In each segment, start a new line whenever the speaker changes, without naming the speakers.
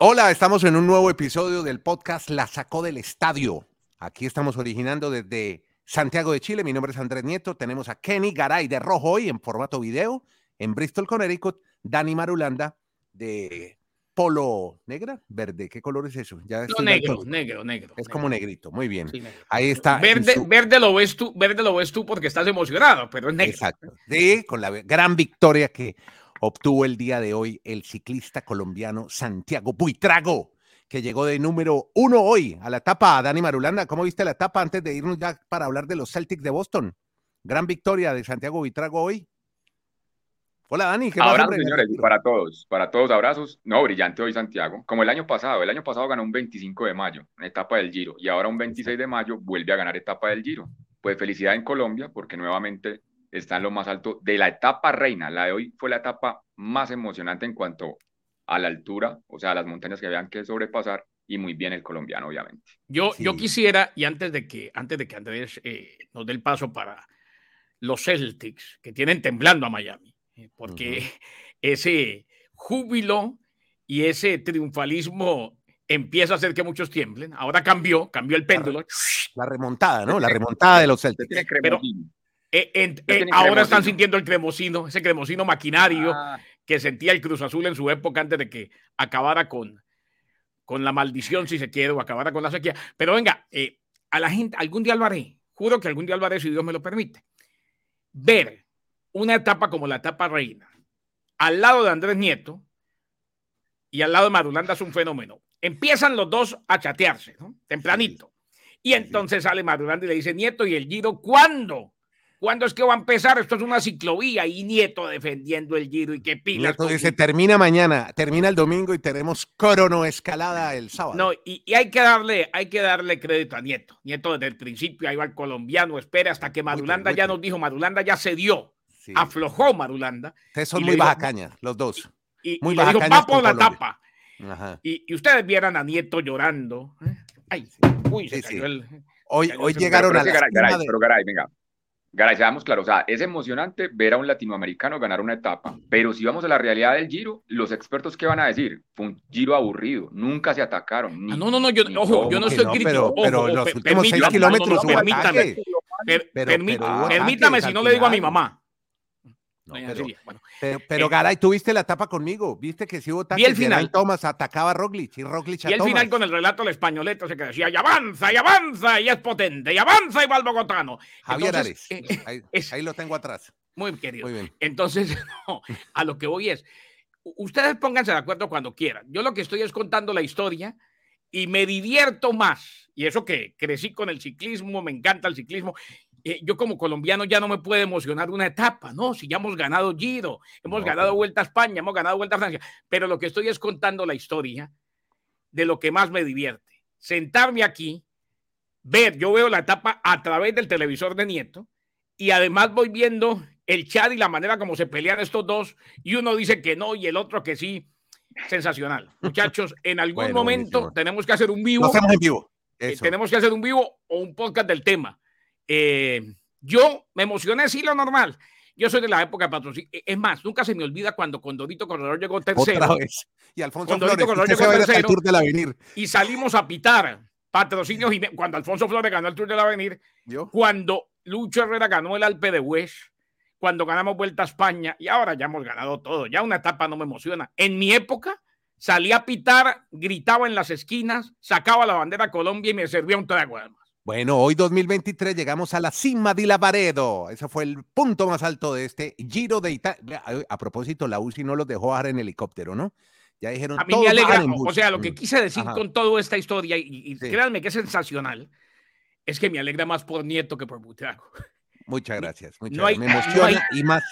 Hola, estamos en un nuevo episodio del podcast La Sacó del Estadio. Aquí estamos originando desde Santiago de Chile. Mi nombre es Andrés Nieto. Tenemos a Kenny Garay de Rojo hoy en formato video en Bristol, Connecticut. Dani Marulanda de Polo Negra, Verde. ¿Qué color es eso?
Ya no, negro, negro, negro.
Es como negrito. Muy bien. Ahí está.
Verde, verde, lo ves tú, verde lo ves tú porque estás emocionado, pero es negro.
Exacto. Sí, con la gran victoria que obtuvo el día de hoy el ciclista colombiano Santiago Buitrago, que llegó de número uno hoy a la etapa. Dani Marulanda, ¿cómo viste la etapa antes de irnos ya para hablar de los Celtics de Boston? Gran victoria de Santiago Buitrago hoy. Hola Dani,
¿qué Abrazos, señores, para todos, para todos, abrazos. No, brillante hoy Santiago, como el año pasado. El año pasado ganó un 25 de mayo, etapa del Giro, y ahora un 26 de mayo vuelve a ganar etapa del Giro. Pues felicidad en Colombia, porque nuevamente está en lo más alto de la etapa reina. La de hoy fue la etapa más emocionante en cuanto a la altura, o sea, las montañas que habían que sobrepasar y muy bien el colombiano, obviamente.
Yo, yo quisiera, y antes de que, antes de que Andrés eh, nos dé el paso para los Celtics, que tienen temblando a Miami, eh, porque ese júbilo y ese triunfalismo empieza a hacer que muchos tiemblen. Ahora cambió, cambió el péndulo.
La remontada, ¿no? La remontada de los Celtics.
Pero, eh, eh, ahora están sintiendo el cremosino, ese cremosino maquinario ah. que sentía el Cruz Azul en su época antes de que acabara con, con la maldición, si se quiere, o acabara con la sequía. Pero venga, eh, a la gente, algún día lo haré, juro que algún día lo haré si Dios me lo permite. Ver una etapa como la etapa reina, al lado de Andrés Nieto y al lado de Marulanda es un fenómeno. Empiezan los dos a chatearse, ¿no? Tempranito. Y entonces sale Marulanda y le dice, Nieto, ¿y el Giro cuándo? ¿Cuándo es que va a empezar? Esto es una ciclovía y Nieto defendiendo el giro y qué pila.
Nieto dice, termina mañana, termina el domingo y tenemos cronoescalada el sábado.
No, y, hay que darle, hay que darle crédito a Nieto. Nieto desde el principio ahí va el colombiano, espera hasta que Marulanda ya nos dijo, Marulanda ya se dio, aflojó Marulanda.
Ustedes son muy bajacañas, los dos.
Y, muy le dijo, va por la tapa. Y, ustedes vieran a Nieto llorando. ¿eh? Ay, uy, se cayó el...
Hoy, hoy llegaron a la
Pero Garay, venga, Garay, seamos claros, o sea, es emocionante ver a un latinoamericano ganar una etapa, pero si vamos a la realidad del Giro, los expertos qué van a decir? Fue un Giro aburrido, nunca se atacaron.
Ah, no, no, no, yo, ojo, yo no estoy crítico.
Pero, los últimos seis kilómetros
permítame, permítame si no le digo a mi mamá.
No, pero, pero, Garay, tú viste la etapa conmigo, viste que si hubo tanto el final. Thomas atacaba a Roglic y Roglic a
Y el final con el relato del españoleta se que decía, y avanza, y avanza, y es potente, y avanza, y va al bogotano.
Javier Ares, eh, ahí, lo tengo atrás.
Muy querido. Muy bien. Entonces, a lo que voy es, ustedes pónganse de acuerdo cuando quieran. Yo lo que estoy es contando la historia y me divierto más. Y eso que crecí con el ciclismo, me encanta el ciclismo eh, yo como colombiano ya no me puede emocionar una etapa, ¿no? Si ya hemos ganado Giro, hemos ganado Vuelta a España, hemos ganado Vuelta a Francia, pero lo que estoy es contando la historia de lo que más me divierte. Sentarme aquí, ver, yo veo la etapa a través del televisor de Nieto y además voy viendo el chat y la manera como se pelean estos dos y uno dice que no y el otro que sí. Sensacional. Muchachos, en algún momento tenemos que hacer un vivo.
hacemos en vivo.
Eh, tenemos que hacer un vivo o un podcast del tema eh, yo me emocioné, sí, lo normal. Yo soy de la época de patrocinio. E, es más, nunca se me olvida cuando Condorito Corredor llegó tercero.
Otra vez. Y Alfonso Flores, Corredor llegó tercero. Tour del Avenir.
Y salimos a pitar patrocinios. Cuando Alfonso Flores ganó el Tour del Avenir. ¿Yo? Cuando Lucho Herrera ganó el Alpe de Hues. Cuando ganamos Vuelta a España. Y ahora ya hemos ganado todo. Ya una etapa no me emociona. En mi época salía a pitar, gritaba en las esquinas, sacaba la bandera Colombia y me servía un trago además.
Bueno, hoy 2023 llegamos a la cima de Lavaredo. Ese fue el punto más alto de este Giro de Italia. A, propósito, la UCI no los dejó bajar en helicóptero, ¿no?
Ya dijeron. A mí me alegra. O sea, lo que mm. quise decir con toda esta historia, y, créanme que es sensacional, es que me alegra más por Nieto que por Butrago.
Muchas gracias. Muchas Me emociona y, más,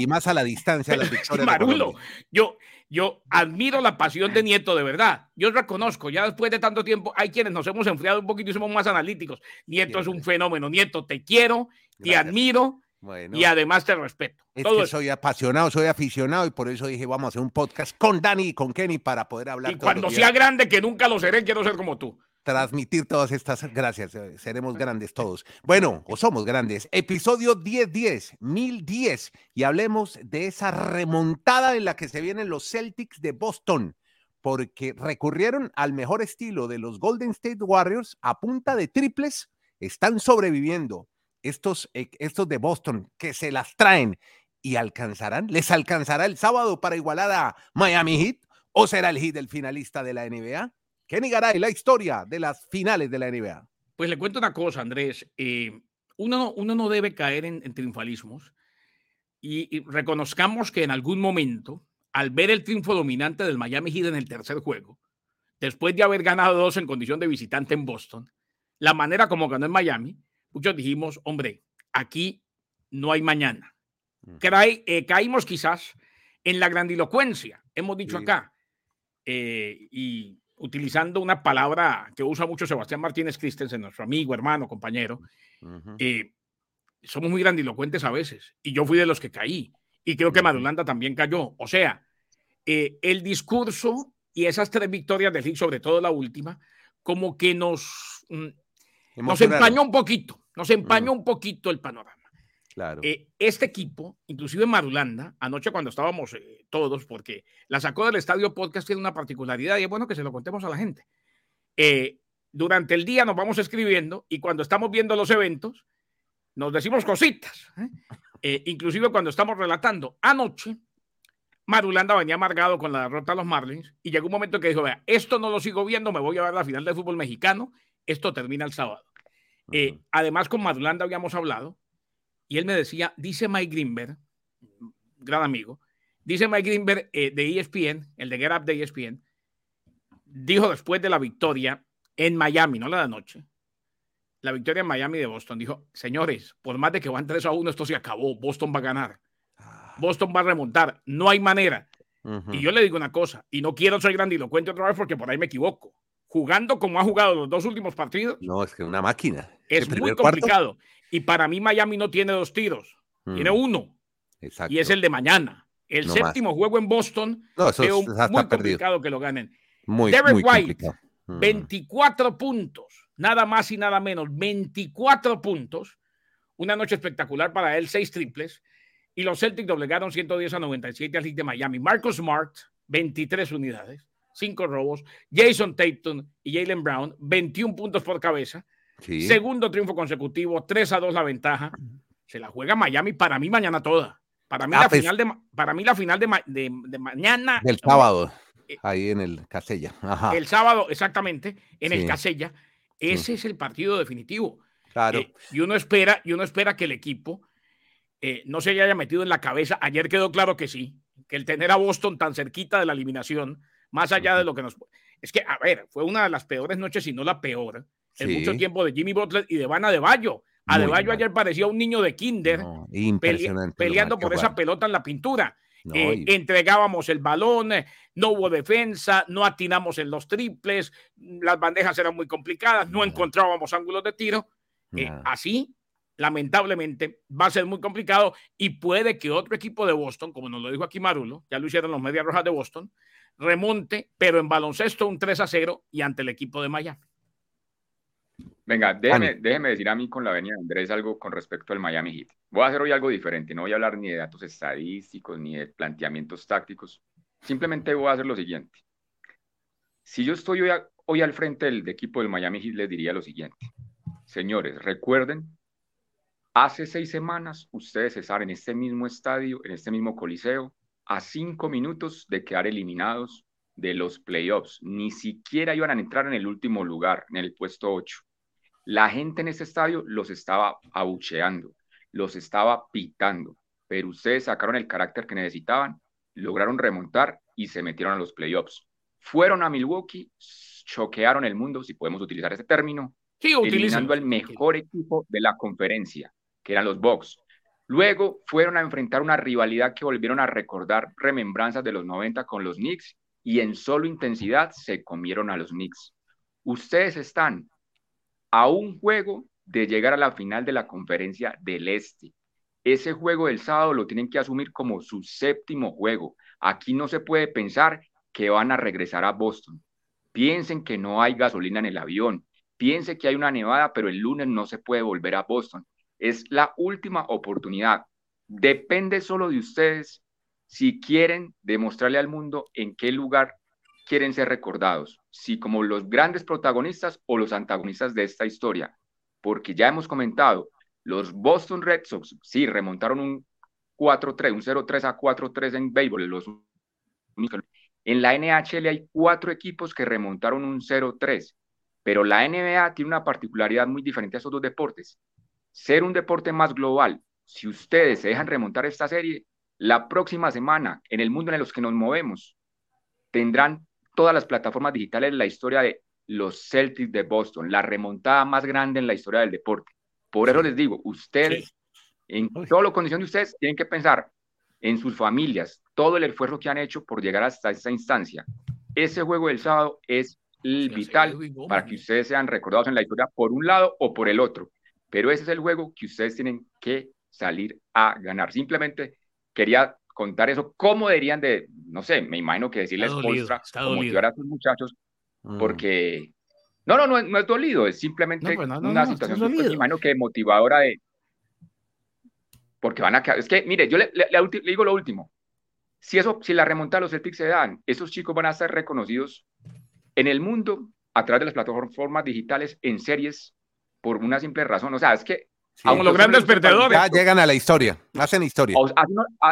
y más a la distancia las victorias.
Marulo, yo, yo admiro la pasión de Nieto, de verdad. Yo reconozco, ya después de tanto tiempo, hay quienes nos hemos enfriado un poquito y somos más analíticos. Nieto es un fenómeno. Nieto, te quiero, te admiro. y además te respeto.
Es que soy apasionado, soy aficionado y por eso dije, vamos a hacer un podcast con Dani y con Kenny para poder hablar.
Y cuando sea grande, que nunca lo seré, quiero ser como tú
transmitir todas estas gracias. Eh, seremos grandes todos. Bueno, o somos grandes. Episodio 1010, 1010. Y hablemos de esa remontada en la que se vienen los Celtics de Boston. porque recurrieron al mejor estilo de los Golden State Warriors a punta de triples, están sobreviviendo estos, eh, estos de Boston que se las traen y alcanzarán, les alcanzará el sábado para igualar a Miami Heat o será el Heat el finalista de la NBA? Kenny Garay, la historia de las finales de la NBA.
Pues le cuento una cosa, Andrés. Eh, uno, uno no debe caer en, triunfalismos y reconozcamos que en algún momento al ver el triunfo dominante del Miami Heat en el tercer juego, después de haber ganado dos en condición de visitante en Boston, la manera como ganó en Miami, muchos dijimos, hombre, aquí no hay mañana. Eh, caímos quizás en la grandilocuencia, hemos dicho acá, eh, y utilizando una palabra que usa mucho Sebastián Martínez Christensen, nuestro amigo, hermano, compañero, eh, somos muy grandilocuentes a veces, y yo fui de los que caí, y creo que Madulanda también cayó. O sea, eh, el discurso y esas tres victorias del Heat, sobre todo la última, como que nos, mm, nos empañó un poquito, nos empañó un poquito el panorama.
Claro.
Eh, este equipo, inclusive Marulanda, anoche cuando estábamos eh, todos, porque la sacó del estadio podcast, tiene una particularidad y es bueno que se lo contemos a la gente. durante el día nos vamos escribiendo y cuando estamos viendo los eventos, nos decimos cositas. inclusive cuando estamos relatando. Anoche, Marulanda venía amargado con la derrota a los Marlins y llegó un momento que dijo, vea, esto no lo sigo viendo, me voy a ver la final del fútbol mexicano, esto termina el sábado. Eh, además, con Marulanda habíamos hablado y él me decía, dice Mike Greenberg, gran amigo, dice Mike Greenberg eh, de ESPN, el de Get Up de ESPN, dijo después de la victoria en Miami, no la de anoche, la victoria en Miami de Boston, dijo, señores, por más de que van 3 a 1, esto se acabó, Boston va a ganar. Boston va a remontar. No hay manera. Y yo le digo una cosa, y no quiero ser grandilocuente otra vez porque por ahí me equivoco. Jugando como ha jugado los dos últimos partidos.
No, es que una máquina.
Es muy complicado. Y para mí Miami no tiene dos tiros, tiene uno. Exacto. Y es el de mañana. El séptimo juego en Boston.
No, eso es
muy complicado que lo ganen.
Muy, Derek White,
24 puntos, nada más y nada menos, 24 puntos. Una noche espectacular para él, seis triples y los Celtics doblegaron 110 a 97 al Heat de Miami. Marcus Smart, 23 unidades, 5 robos. Jason Tatum y Jalen Brown, 21 puntos por cabeza. Segundo triunfo consecutivo, 3 a 2 la ventaja. Se la juega Miami para mí mañana toda. Para mí, ah, la, pues final de, para mí la final de, de, mañana.
Del sábado, eh, ahí en el Casella.
El sábado, exactamente, en el Casella. Ese es el partido definitivo.
Claro. Eh,
y, uno espera, y uno espera que el equipo eh, no se haya metido en la cabeza. Ayer quedó claro que sí, que el tener a Boston tan cerquita de la eliminación, más allá de lo que nos... Es que, a ver, fue una de las peores noches, si no la peor, en mucho tiempo de Jimmy Butler y de Vanna de Bayo. A de Bayo ayer parecía un niño de kinder peleando por esa pelota en la pintura. Eh, entregábamos el balón, eh, no hubo defensa, no atinamos en los triples, las bandejas eran muy complicadas, no, encontrábamos ángulos de tiro. así lamentablemente va a ser muy complicado y puede que otro equipo de Boston, como nos lo dijo aquí Marulo, ya lo hicieron los Medias Rojas de Boston, remonte, pero en baloncesto un 3 a 0 y ante el equipo de Miami.
Venga, déjeme, déjeme, decir a mí con la venida de Andrés algo con respecto al Miami Heat. Voy a hacer hoy algo diferente, no voy a hablar ni de datos estadísticos ni de planteamientos tácticos, simplemente voy a hacer lo siguiente. Si yo estoy hoy, hoy al frente del equipo del Miami Heat, les diría lo siguiente. Señores, recuerden Hace seis semanas ustedes estaban en este mismo estadio, en este mismo coliseo, a cinco minutos de quedar eliminados de los playoffs. Ni siquiera iban a entrar en el último lugar, en el puesto 8. La gente en ese estadio los estaba abucheando, los estaba pitando, pero ustedes sacaron el carácter que necesitaban, lograron remontar y se metieron a los playoffs. Fueron a Milwaukee, choquearon el mundo, si podemos utilizar ese término,
sí,
eliminando al mejor equipo de la conferencia que eran los Bucks. Luego fueron a enfrentar una rivalidad que volvieron a recordar remembranzas de los 90 con los Knicks y en solo intensidad se comieron a los Knicks. Ustedes están a un juego de llegar a la final de la conferencia del Este. Ese juego del sábado lo tienen que asumir como su séptimo juego. Aquí no se puede pensar que van a regresar a Boston. Piensen que no hay gasolina en el avión. Piensen que hay una nevada, pero el lunes no se puede volver a Boston. Es la última oportunidad. Depende solo de ustedes si quieren demostrarle al mundo en qué lugar quieren ser recordados? Si como los grandes protagonistas o los antagonistas de esta historia. Porque ya hemos comentado, los Boston Red Sox sí remontaron un 4-3, un 0-3 a 4-3 en béisbol. Los... En la NHL hay cuatro equipos que remontaron un 0-3, pero la NBA tiene una particularidad muy diferente a esos dos deportes. Ser un deporte más global, si ustedes se dejan remontar esta serie, la próxima semana, en el mundo en el que nos movemos, tendrán todas las plataformas digitales la historia de los Celtics de Boston, la remontada más grande en la historia del deporte. Por eso les digo, ustedes, en toda la condición de ustedes, tienen que pensar en sus familias, todo el esfuerzo que han hecho por llegar hasta esta instancia. Ese juego del sábado es vital para que ustedes sean recordados en la historia por un lado o por el otro. Pero ese es el juego que ustedes tienen que salir a ganar. Simplemente quería contar eso, cómo deberían de, no sé, me imagino que decirles Polstra, motivar a sus muchachos, mm. porque no, no, no, no es dolido, es simplemente pues una situación, me imagino que motivadora de, porque van a quedar, es que, mire, yo le, digo lo último, si eso, si la remonta de los Celtics se dan, esos chicos van a ser reconocidos en el mundo a través de las plataformas digitales en series por una simple razón, o sea, es que
como los grandes perdedores.
Ya llegan a la historia, hacen historia.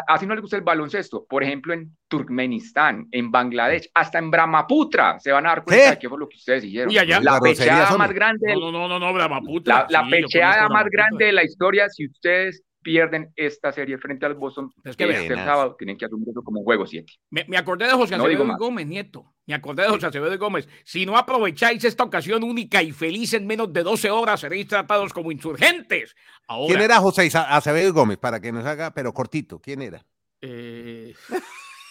así, no, les gusta el baloncesto. Por ejemplo, en Turkmenistán, en Bangladesh, hasta en Brahmaputra se van a dar cuenta de qué fue lo que ustedes hicieron. la pecheada más grande.
No, no, no, no, Brahmaputra.
La, pecheada más grande de la historia, si ustedes pierden esta serie frente al Boston es que este sábado, tienen que asumir eso como un juego 7.
Me, me, acordé de José Acevedo Gómez, nieto. Me acordé de José Acevedo Gómez. Si no aprovecháis esta ocasión única y feliz en menos de 12 horas, seréis tratados como insurgentes.
¿Quién era José Acevedo Gómez? Para que nos haga, pero cortito, ¿quién era?
Eh,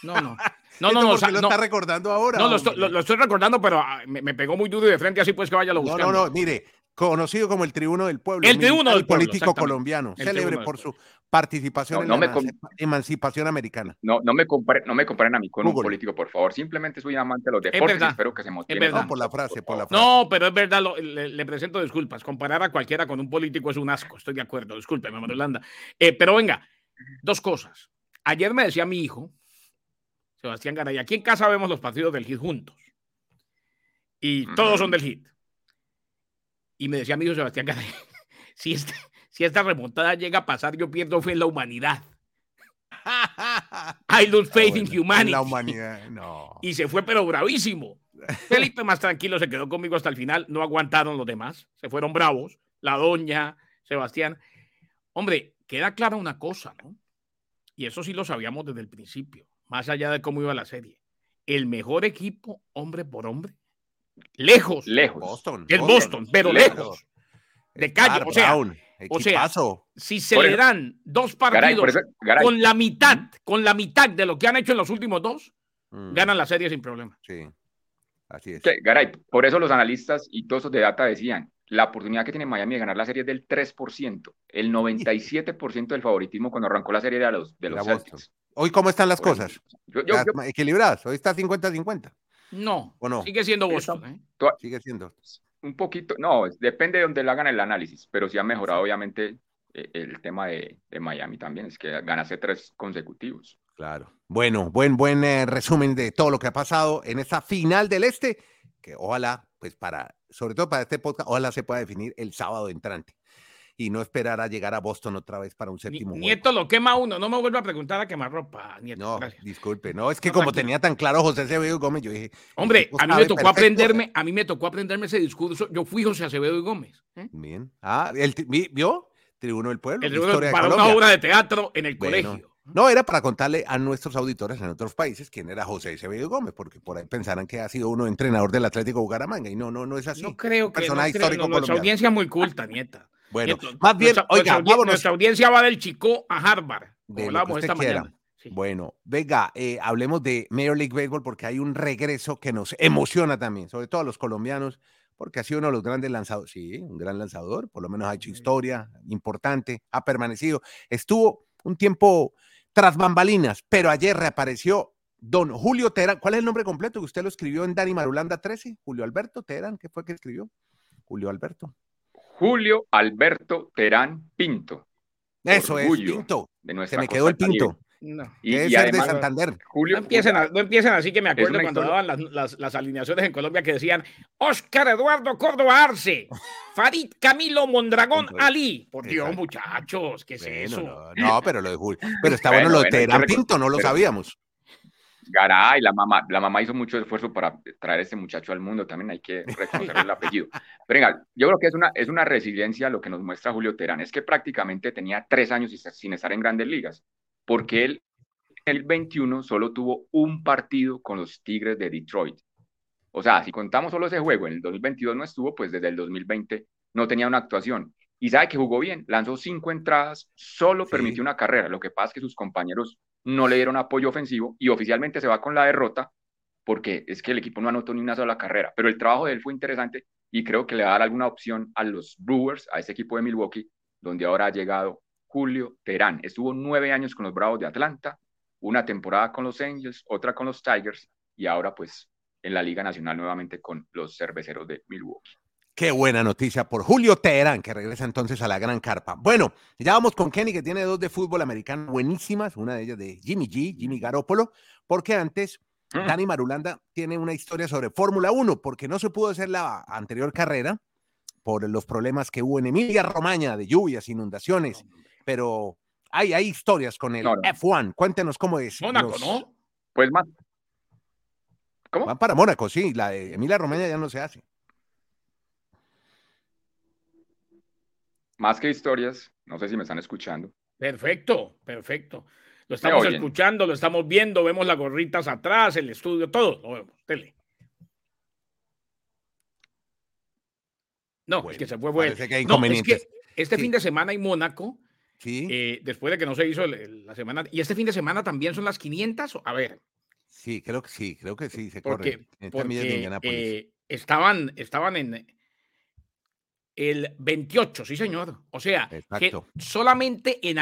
no, no. No, no, no.
lo está recordando ahora?
No, lo estoy, recordando, pero ah, me, pegó muy duro y de frente, así pues que vaya a lo buscando.
No, no, no, mire, conocido como el tribuno del pueblo.
El tribuno del
pueblo, político colombiano, célebre por su participación en la emancipación americana.
No, no me comparen, no me comparen a mí con un político, por favor. Simplemente soy amante de los deportes y espero que se motive.
No, por la frase, por la frase.
No, pero es verdad, le, presento disculpas. Comparar a cualquiera con un político es un asco, estoy de acuerdo. Discúlpeme, Marolanda. Eh, pero venga, dos cosas. Ayer me decía mi hijo, Sebastián Garay, aquí en casa vemos los partidos del HIT juntos. Y todos son del HIT y me decía amigo Sebastián Garay, si, este, si esta remontada llega a pasar, yo pierdo fe en la humanidad. I lose faith in humanity.
la humanidad, no.
Y se fue, pero bravísimo. Felipe más tranquilo se quedó conmigo hasta el final. No aguantaron los demás. Se fueron bravos. La doña, Sebastián. Hombre, queda clara una cosa, ¿no? Y eso sí lo sabíamos desde el principio, más allá de cómo iba la serie. El mejor equipo, hombre por hombre, Lejos.
Lejos.
Boston. El Boston, pero lejos. De calle. O sea, o sea, si se le dan dos partidos con la mitad, con la mitad de lo que han hecho en los últimos dos, mm. ganan la serie sin problema.
Sí. Así es.
Garay, por eso los analistas y todos los de data decían, la oportunidad que tiene Miami de ganar la serie es del 3%. El 97% del favoritismo cuando arrancó la serie era los, de los Celtics.
Hoy, ¿cómo están las cosas? Equilibradas. Hoy está 50-50.
No, sigue siendo Boston. ¿eh?
Sigue siendo.
Un poquito, no, depende de donde lo hagan el análisis, pero sí ha mejorado obviamente eh, el tema de, Miami también, es que ganase tres consecutivos.
Claro. Bueno, buen, buen eh, resumen de todo lo que ha pasado en esta final del Este, que ojalá, pues para, sobre todo para este podcast, ojalá se pueda definir el sábado entrante y no esperar a llegar a Boston otra vez para un séptimo
Nieto lo quema uno, no me vuelva a preguntar a quemar ropa, Nieto.
No, disculpe, no, es que como tenía tan claro José Acevedo Gómez, yo dije.
Hombre, a mí me tocó aprenderme, a mí me tocó aprenderme ese discurso. Yo fui José Acevedo Gómez.
¿eh? Bien. Ah, el, ¿vio? Tribuno del Pueblo.
El tribuno para una obra de teatro en el colegio.
No, era para contarle a nuestros auditores en otros países quién era José Acevedo Gómez, porque por ahí pensarán que ha sido uno entrenador del Atlético Bucaramanga, y no, no, no es así.
No creo que. Personaje histórico no, nuestra audiencia es muy culta, nieta.
Bueno, más bien,
nuestra, oiga, nuestra, audiencia va del Chico a Harvard. hablamos esta mañana.
Bueno, venga, eh, hablemos de Major League Baseball porque hay un regreso que nos emociona también, sobre todo a los colombianos, porque ha sido uno de los grandes lanzadores, sí, un gran lanzador, por lo menos ha hecho historia importante, ha permanecido, estuvo un tiempo tras bambalinas, pero ayer reapareció don Julio Terán. ¿Cuál es el nombre completo que usted lo escribió en Dani Marulanda 13? Julio Alberto Terán, ¿qué fue que escribió? Julio Alberto.
Julio Alberto Terán Pinto.
Eso es, Pinto. Se me quedó el Pinto.
No.
Y,
Debe
y ser además, de Santander.
Julio, no, empiecen a, no empiecen así que me acuerdo cuando historia. daban las, las, las, alineaciones en Colombia que decían Oscar Eduardo Córdoba Arce, Farid Camilo Mondragón Ali. Por Dios, Exacto. muchachos, ¿qué es
bueno,
eso?
No, no, pero lo de Julio. Pero está bueno, bueno lo de Terán Pinto, no lo pero, sabíamos.
Garay, la mamá, la mamá hizo mucho esfuerzo para traer a este muchacho al mundo, también hay que reconocer el apellido. Pero venga, yo creo que es una, es una resiliencia lo que nos muestra Julio Terán, es que prácticamente tenía tres años sin estar en grandes ligas, porque él en el 21 solo tuvo un partido con los Tigres de Detroit. O sea, si contamos solo ese juego, en el 2022 no estuvo, pues desde el 2020 no tenía una actuación. Y sabe que jugó bien, lanzó cinco entradas, solo sí. permitió una carrera. Lo que pasa es que sus compañeros no le dieron apoyo ofensivo y oficialmente se va con la derrota porque es que el equipo no anotó ni una sola carrera. Pero el trabajo de él fue interesante y creo que le va a dar alguna opción a los Brewers, a ese equipo de Milwaukee, donde ahora ha llegado Julio Terán. Estuvo nueve años con los Bravos de Atlanta, una temporada con los Angels, otra con los Tigers y ahora pues en la Liga Nacional nuevamente con los Cerveceros de Milwaukee.
Qué buena noticia por Julio Teherán, que regresa entonces a la gran carpa. Bueno, ya vamos con Kenny, que tiene dos de fútbol americano buenísimas, una de ellas de Jimmy G, Jimmy Garoppolo, porque antes. Dani Marulanda tiene una historia sobre Fórmula 1, porque no se pudo hacer la anterior carrera por los problemas que hubo en Emilia Romagna de lluvias, inundaciones, pero hay, hay historias con el no, no. F1. Cuéntenos cómo es.
Mónaco, los... ¿no?
Pues más.
¿Cómo? Van para Mónaco, sí, la de Emilia Romagna ya no se hace.
Más que historias, no sé si me están escuchando.
Perfecto, perfecto. Lo estamos escuchando, lo estamos viendo, vemos las gorritas atrás, el estudio, todo lo vemos. Tele. No, bueno, es que se fue bueno.
Que hay no, es que
este sí. fin de semana en Mónaco,
sí.
eh, después de que no se hizo el, el, la semana, y este fin de semana también son las 500, a ver.
Sí, creo que sí, creo que sí, se
porque, corre. Porque, eh, estaban, estaban en, el 28, sí señor. O sea,
Exacto.
que solamente en,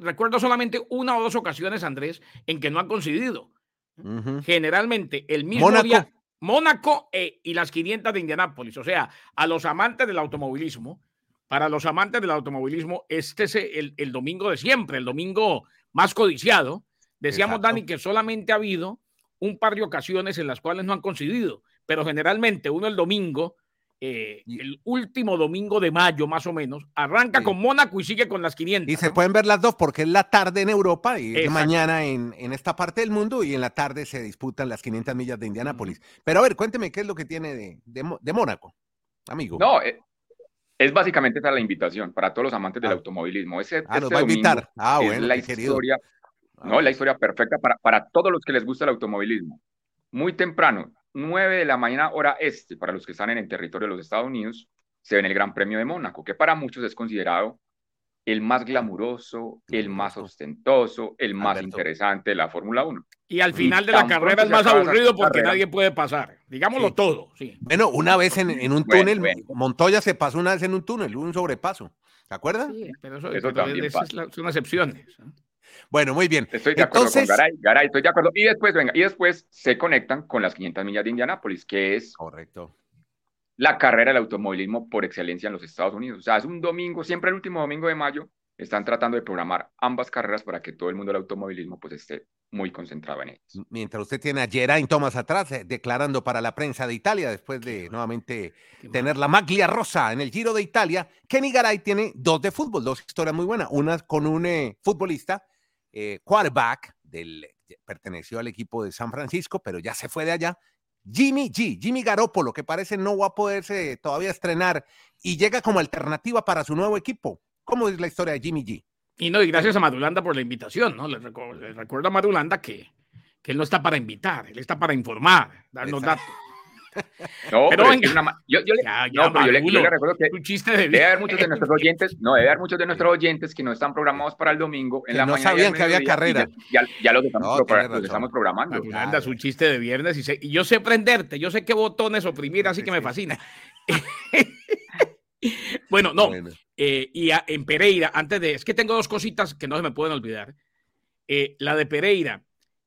recuerdo solamente una o dos ocasiones, Andrés, en que no han coincidido.
Uh -huh.
Generalmente el mismo
Mónaco.
día, Mónaco eh, y las 500 de Indianápolis. O sea, a los amantes del automovilismo, para los amantes del automovilismo, este es el, el domingo de siempre, el domingo más codiciado. Decíamos,
Exacto.
Dani, que solamente ha habido un par de ocasiones en las cuales no han coincidido, pero generalmente uno el domingo eh, el último domingo de mayo, más o menos. Arranca
Sí.
con Mónaco y sigue con las 500.
Y se
¿no?
pueden ver las dos porque es la tarde en Europa y es mañana en, en esta parte del mundo y en la tarde se disputan las 500 millas de Indianápolis. Pero a ver, cuénteme qué es lo que tiene de, de, Mónaco, amigo.
No, eh, es básicamente esa la invitación para todos los amantes del
Ah.
automovilismo. Ese,
Ah, nos
este
va a invitar.
domingo
Ah,
es
bueno,
la
qué querido.
historia,
Ah,
no, la historia perfecta para, para todos los que les gusta el automovilismo. Muy temprano, 9 de la mañana hora este, para los que están en el territorio de los Estados Unidos, se ven el Gran Premio de Mónaco, que para muchos es considerado el más glamuroso, el más ostentoso, el más
Alberto.
interesante de la Fórmula 1.
Y al
Y
final de la carrera es más aburrido porque
carrera.
nadie puede pasar. Digámoslo
Sí.
todo. Sí.
Bueno, una vez en, en un
Bueno,
túnel,
bueno.
Montoya se pasó una vez en un túnel, un sobrepaso. ¿Se acuerda?
Sí, pero eso,
Eso
pero
también pasa.
la- son excepciones. ¿No?
Bueno, muy bien.
Estoy de acuerdo
Entonces,
con Garay, Garay, estoy de acuerdo. Y después, venga, y después se conectan con las 500 millas de Indianápolis, que es
correcto.
la carrera del automovilismo por excelencia en los Estados Unidos. O sea, es un domingo, siempre el último domingo de mayo, están tratando de programar ambas carreras para que todo el mundo del automovilismo pues esté muy concentrado en ellas.
Mientras usted tiene a Geraint Thomas atrás, eh, declarando para la prensa de Italia, después de nuevamente tener la maglia rosa en el Giro de Italia, Kenny Garay tiene dos de fútbol, dos historias muy buenas. Una con un eh, futbolista, eh, quarterback, del, perteneció al equipo de San Francisco, pero ya se fue de allá. Jimmy G, Jimmy Garoppolo, que parece no va a poderse todavía estrenar y llega como alternativa para su nuevo equipo. ¿Cómo es la historia de Jimmy G?
Y no, y gracias a Madulanda por la invitación, ¿no? Les, recu- les recuerdo a Madulanda que, que él no está para invitar, él está para informar, darnos
Exacto.
datos.
No,
Pero
pero, es
venga.
que es una yo, yo le,
Ya,
no,
ya,
pero yo le, yo
Marulo,
le recuerdo que
un chiste de
debe haber muchos de nuestros oyentes, no, debe haber muchos de nuestros oyentes que no están programados para el domingo en
Que
la
no
mañana
sabían que había carrera.
Ya, ya, ya los, estamos,
No,
pro- los estamos programando.
Es un chiste de viernes y, sé- y yo sé prenderte, yo sé qué botones oprimir, así
Sí,
que me fascina. bueno, no,
Bueno,
eh, y a- en Pereira, antes de, es que tengo dos cositas que no se me pueden olvidar. Eh, la de Pereira,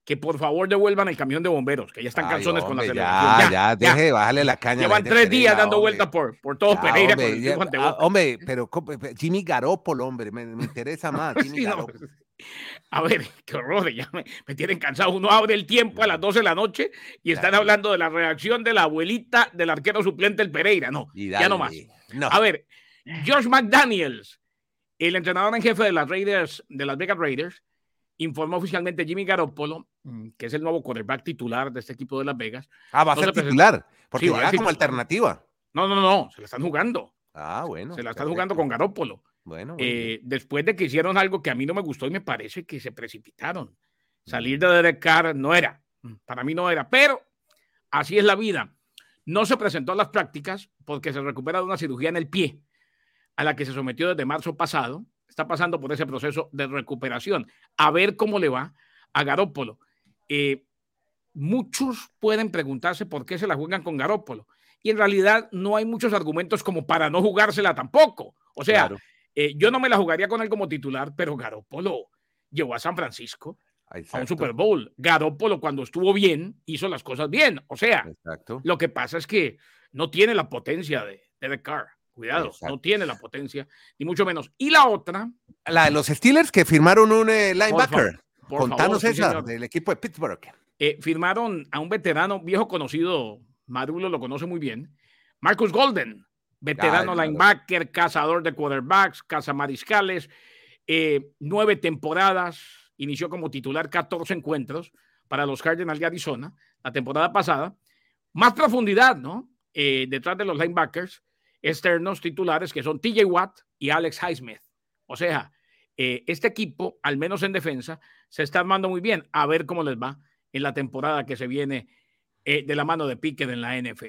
que por favor devuelvan el camión de bomberos, que ya están canzones con la celebración.
ya, ya, deje de bajarle la caña. la
Llevan tres días
Pereira,
dando vueltas por, por todo
Ya,
Pereira
hombre,
con el
ya, ah, hombre, pero. Jimmy Garoppolo, hombre, me, me interesa más. Jimmy
Sí, no,
Garoppolo.
A ver, qué horror, ya me, tienen cansado. Uno abre el tiempo a las 12 de la noche y están hablando de la reacción de la abuelita del arquero suplente el Pereira. No, ya no más. A ver, Josh McDaniels, el entrenador en jefe de las Raiders, de las Vegas Raiders, informó oficialmente Jimmy Garoppolo, que es el nuevo quarterback titular de este equipo de Las Vegas.
Ah, va a ser titular, porque sí, va como alternativa.
No, no, no, se la están jugando.
Ah, bueno.
Se la están jugando con Garópolo. Bueno, eh, después de que hicieron algo que a mí no me gustó y me parece que se precipitaron. Salir de Derek Carr no era, mm, para mí no era, pero así es la vida. No se presentó a las prácticas porque se recupera de una cirugía en el pie a la que se sometió desde marzo pasado. Está pasando por ese proceso de recuperación. A ver cómo le va a Garópolo. Eh, muchos pueden preguntarse por qué se la juegan con Garópolo y en realidad no hay muchos argumentos como para no jugársela tampoco. O sea, eh, yo no me la jugaría con él como titular, pero Garópolo llevó a San Francisco a un Super Bowl. Garópolo cuando estuvo bien hizo las cosas bien. O sea, lo que pasa es que no tiene la potencia de Derek Carr. Cuidado, no tiene la potencia, ni mucho menos. Y la otra.
La de los Steelers que firmaron un eh, linebacker. Contanos esa, del equipo de Pittsburgh.
Eh, firmaron a un veterano viejo conocido Marulo lo conoce muy bien. Marcus Golden, veterano linebacker, cazador de quarterbacks, cazamariscales, eh, nueve temporadas, inició como titular 14 encuentros para los Cardinals de Arizona la temporada pasada. Más profundidad, ¿no? Eh, detrás de los linebackers externos titulares que son TJ Watt y Alex Highsmith. O sea, eh, este equipo, al menos en defensa, se está armando muy bien. A ver cómo les va en la temporada que se viene eh, de la mano de Pickett en la NFL.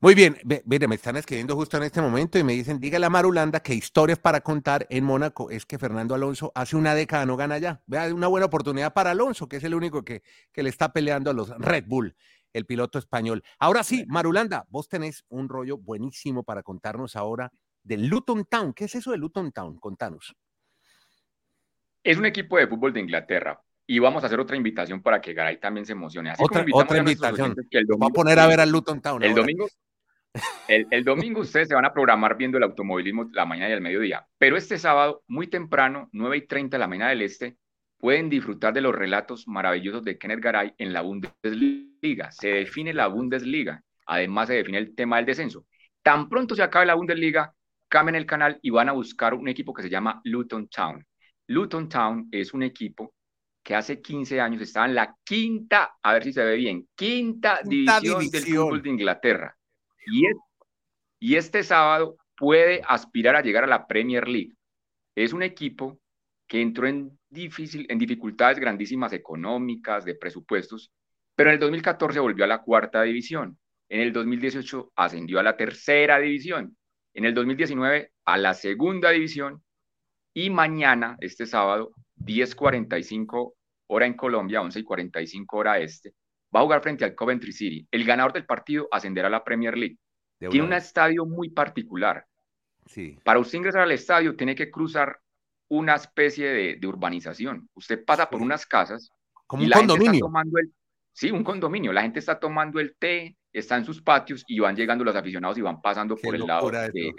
Muy bien, mire, me están escribiendo justo en este momento y me dicen, dígale a Marulanda que historias para contar en Mónaco es que Fernando Alonso hace una década no gana ya. Vea, una buena oportunidad para Alonso, que es el único que, que le está peleando a los Red Bull, el piloto español. Ahora sí, Marulanda, vos tenés un rollo buenísimo para contarnos ahora del Luton Town. ¿Qué es eso de Luton Town? Contanos.
Es un equipo de fútbol de Inglaterra. Y vamos a hacer otra invitación para que Garay también se emocione.
otra, otra invitación. Que el domingo, va a poner a ver al Luton Town.
El domingo, el, domingo ustedes se van a programar viendo el automovilismo la mañana y el mediodía. Pero este sábado, muy temprano, 9 y 30 de la mañana del este, pueden disfrutar de los relatos maravillosos de Kenneth Garay en la Bundesliga. Se define la Bundesliga. Además, se define el tema del descenso. Tan pronto se acabe la Bundesliga, cambien el canal y van a buscar un equipo que se llama Luton Town. Luton Town es un equipo que hace 15 años estaba en la quinta, a ver si se ve bien, quinta, división, del fútbol de Inglaterra. Y, y este sábado puede aspirar a llegar a la Premier League. Es un equipo que entró en, difícil, en dificultades grandísimas económicas, de presupuestos, pero en el 2014 volvió a la cuarta división. En el 2018 ascendió a la tercera división. En el 2019 a la segunda división. Y mañana, este sábado, 10.45 hora en Colombia, 11.45 hora este, va a jugar frente al Coventry City. El ganador del partido ascenderá a la Premier League. Tiene un estadio muy particular. Sí. Para usted ingresar al estadio tiene que cruzar una especie de, urbanización. Usted pasa por unas casas.
Como un condominio.
tomando el, sí, un condominio. La gente está tomando el té, está en sus patios y van llegando los aficionados y van pasando por el lado de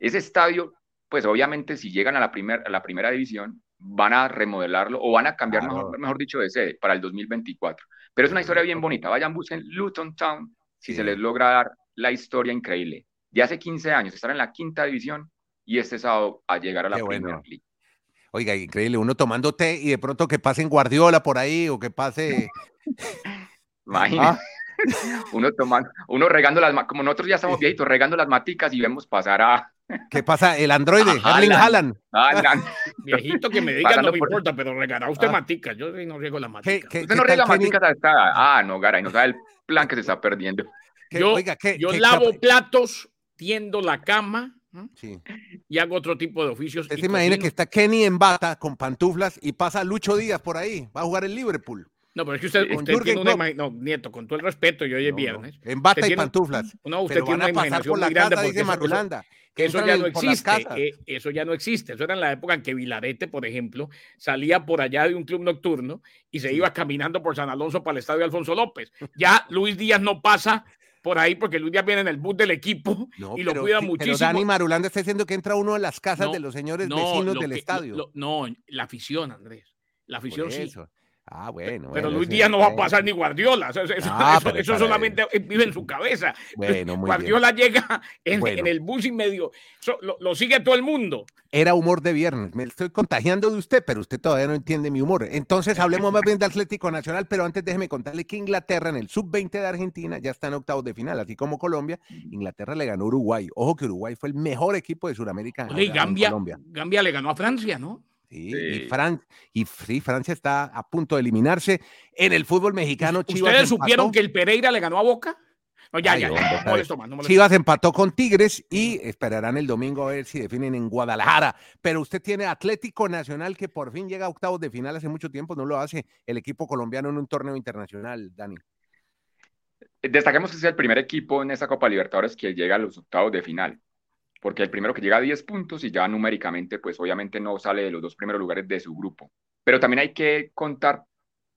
ese estadio. Pues obviamente si llegan a la, primer, a la primera división, van a remodelarlo o van a cambiar, mejor, dicho, de sede para el 2024. Pero es una historia bien bonita. Vayan, busquen Luton Town si se les logra dar la historia increíble. De hace 15 años, estar en la quinta división y este sábado a llegar a la Premier League.
Oiga, increíble, uno tomando té y de pronto que pasen Guardiola por ahí o que pase...
Imagínate. Ah. Uno tomando, uno regando las, como nosotros ya estamos viejitos, regando las maticas y vemos pasar a,
¿Qué pasa? El androide, Erling Haaland.
Viejito que me diga, no me importa, pero regará usted ah. maticas. Yo no riego las maticas.
usted no riega maticas hasta. Ah, no, Garay, no sabe el plan que se está perdiendo.
Yo, yo lavo platos, tiendo la cama. Sí. Y hago otro tipo de oficios.
Usted se imagina que está Kenny en bata con pantuflas y pasa Lucho Díaz por ahí. Va a jugar el Liverpool.
No, pero es que usted, usted tiene una imaginación. No, Nieto, con todo el respeto, yo hoy es viernes.
En bata y pantuflas.
No, usted tiene una imaginación muy grande. Dice Marulanda eso ya no existe. Eh, eso ya no existe. Eso era en la época en que Vilarete, por ejemplo, salía por allá de un club nocturno y se iba caminando por San Alonso para el estadio Alfonso López. Ya Luis Díaz no pasa por ahí porque Luis Díaz viene en el bus del equipo y lo cuida muchísimo.
Pero Dani Marulanda está diciendo que entra uno en las casas de los señores vecinos del estadio.
no, la afición, Andrés. La afición sí.
Ah, bueno.
Pero Luis Díaz no va a pasar ni Guardiola. Eso, ah, solamente vive en su cabeza. Guardiola llega en, el bus y medio. lo, sigue todo el mundo.
Era humor de viernes. Me estoy contagiando de usted, pero usted todavía no entiende mi humor. Entonces hablemos más bien de Atlético Nacional, pero antes déjeme contarle que Inglaterra en el sub-20 de Argentina ya está en octavos de final, así como Colombia. Inglaterra le ganó a Uruguay. Ojo que Uruguay fue el mejor equipo de Sudamérica.
y Gambia, Gambia le ganó a Francia, ¿no?
Y, y Francia está a punto de eliminarse. En el fútbol mexicano,
Chivas. ¿Ustedes supieron que el Pereira le ganó a Boca? No, ya, ya,
Chivas empató con Tigres y esperarán el domingo a ver si definen en Guadalajara. Pero usted tiene Atlético Nacional que por fin llega a octavos de final hace mucho tiempo, no lo hace el equipo colombiano en un torneo internacional, Dani.
Destaquemos que es el primer equipo en esta Copa Libertadores que llega a los octavos de final porque el primero que llega a 10 puntos y ya numéricamente, pues obviamente no sale de los dos primeros lugares de su grupo. Pero también hay que contar,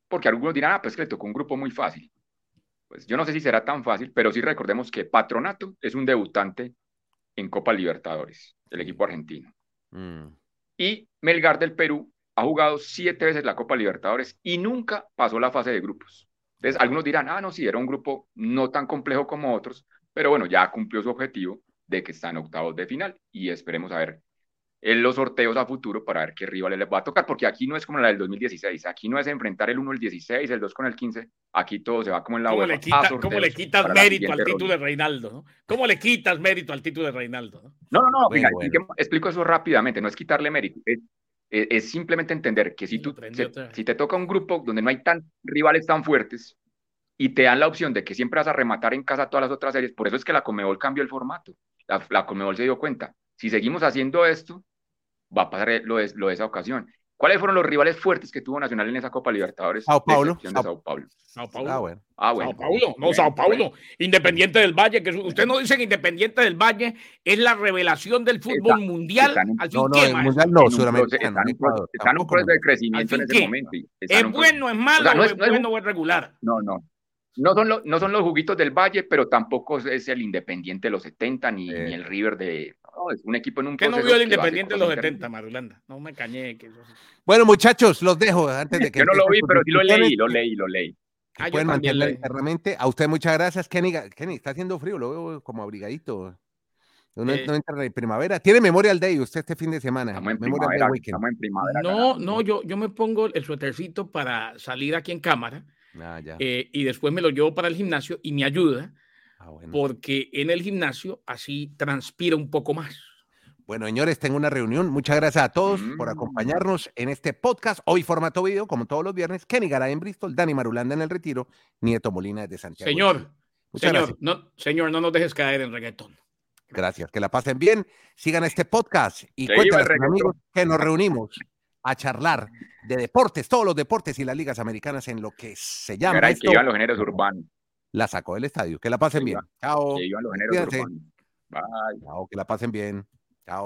porque algunos dirán, ah, pues que le tocó un grupo muy fácil. Pues yo no sé si será tan fácil, pero sí recordemos que Patronato es un debutante en Copa Libertadores, el equipo argentino. Mm. Y Melgar del Perú ha jugado siete veces la Copa Libertadores y nunca pasó la fase de grupos. Entonces, algunos dirán, ah, no, sí, era un grupo no tan complejo como otros, pero bueno, ya cumplió su objetivo de que están octavos de final y esperemos a ver en los sorteos a futuro para ver qué rivales les va a tocar, porque aquí no es como la del 2016, aquí no es enfrentar el 1 el 16, el 2 con el 15, aquí todo se va como en la
¿Cómo, le, ¿cómo le quitas mérito al título de Reinaldo? ¿no? ¿Cómo le quitas mérito al título de Reinaldo?
No, no, no, explico eso rápidamente, no es quitarle mérito, es, simplemente entender que si, tú, si te toca un grupo donde no hay tan rivales tan fuertes, y te dan la opción de que siempre vas a rematar en casa todas las otras series. Por eso es que la Comebol cambió el formato la, la Conmebol se dio cuenta, si seguimos haciendo esto, va a pasar lo de, lo de esa ocasión. ¿Cuáles fueron los rivales fuertes que tuvo Nacional en esa Copa Libertadores?
Sao Paulo.
Sao, Paulo. Sao Paulo. Ah, bueno. Ah, bueno. Sao Paulo. No, Sao Paulo. Independiente del Valle. Que usted no dice que Independiente del Valle es la revelación del fútbol mundial. al fin,
no, no, el mundial no,
solamente. Están, en un proceso de crecimiento en ese momento.
¿Es bueno, es malo, o, no es, es bueno o es regular?
No, no. No son, los, no son los juguitos del Valle, pero tampoco es el Independiente de los 70 ni, ni el River de... No, es un equipo en un
¿Qué no vio el Independiente de los 70, Marulanda? No me cañé. Que
Bueno, muchachos, los dejo antes de que...
Yo no lo vi, pero sí lo leí, lo leí, lo leí.
Ah, pueden mantenerlo internamente. A usted muchas gracias, Kenny. Kenny, está haciendo frío, lo veo como abrigadito. No, eh, entra en primavera. Tiene Memorial Day usted este fin de semana.
Estamos en primavera. Estamos en primavera
no, no, yo, yo me pongo el suétercito para salir aquí en cámara Ah, eh, y después me lo llevo para el gimnasio y me ayuda ah, porque en el gimnasio así transpira un poco más.
Bueno, señores, tengo una reunión. Muchas gracias a todos por mm. acompañarnos en este podcast. Hoy formato video, como todos los viernes. Kenny Garay en Bristol, Dani Marulanda en el Retiro, Nieto Molina desde Santiago.
Señor, señor, no, señor, no nos dejes caer en reggaetón.
Gracias, que la pasen bien. Sigan este podcast y cuéntanos, amigos, que nos reunimos a charlar de deportes, todos los deportes y las ligas americanas en lo que se llama.
Caray, que los géneros urbanos.
La sacó del estadio. Que la pasen bien. Chao.
Que los géneros urbanos.
Bye. Chao, que la pasen bien.